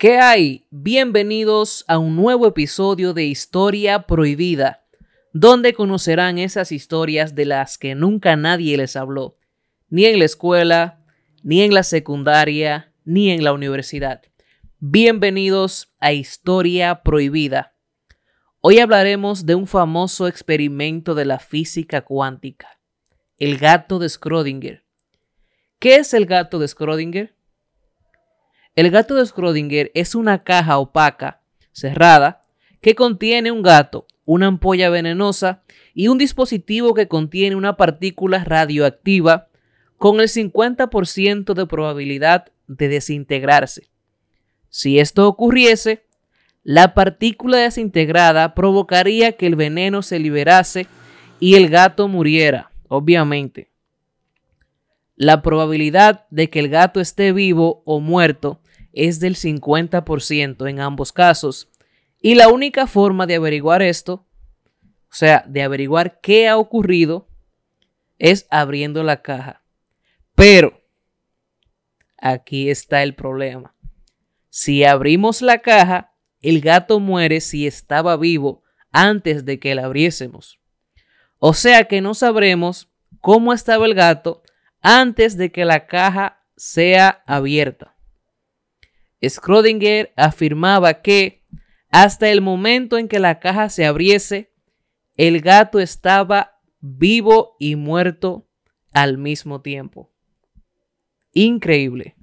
¿Qué hay? Bienvenidos a un nuevo episodio de Historia Prohibida, donde conocerán esas historias de las que nunca nadie les habló, ni en la escuela, ni en la secundaria, ni en la universidad. Bienvenidos a Historia Prohibida. Hoy hablaremos de un famoso experimento de la física cuántica, el gato de Schrödinger. ¿Qué es el gato de Schrödinger? El gato de Schrödinger es una caja opaca, cerrada, que contiene un gato, una ampolla venenosa y un dispositivo que contiene una partícula radioactiva con el 50% de probabilidad de desintegrarse. Si esto ocurriese, la partícula desintegrada provocaría que el veneno se liberase y el gato muriera, obviamente. La probabilidad de que el gato esté vivo o muerto es del 50% en ambos casos. Y la única forma de averiguar esto, o sea, de averiguar qué ha ocurrido, es abriendo la caja. Pero, aquí está el problema. Si abrimos la caja, el gato muere si estaba vivo antes de que la abriésemos. O sea que no sabremos cómo estaba el gato antes de que la caja sea abierta. Schrödinger afirmaba que hasta el momento en que la caja se abriese, el gato estaba vivo y muerto al mismo tiempo. Increíble.